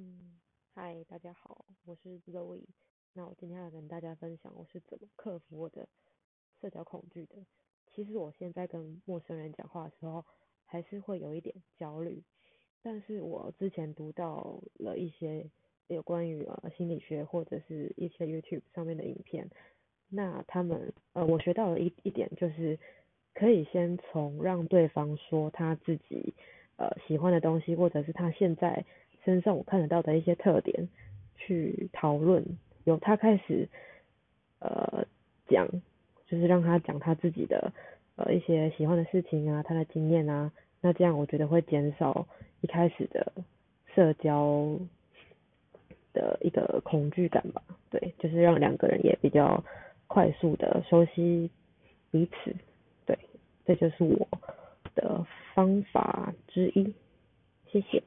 嗯，嗨，大家好，我是 Zoe。那我今天要跟大家分享我是怎么克服我的社交恐惧的。其实我现在跟陌生人讲话的时候，还是会有一点焦虑。但是我之前读到了一些有关于呃心理学或者是一些 YouTube 上面的影片，那他们呃我学到了一一点就是，可以先从让对方说他自己呃喜欢的东西，或者是他现在。身上我看得到的一些特点，去讨论，由他开始，呃，讲，就是让他讲他自己的呃一些喜欢的事情啊，他的经验啊，那这样我觉得会减少一开始的社交的一个恐惧感吧，对，就是让两个人也比较快速的熟悉彼此，对，这就是我的方法之一，谢谢。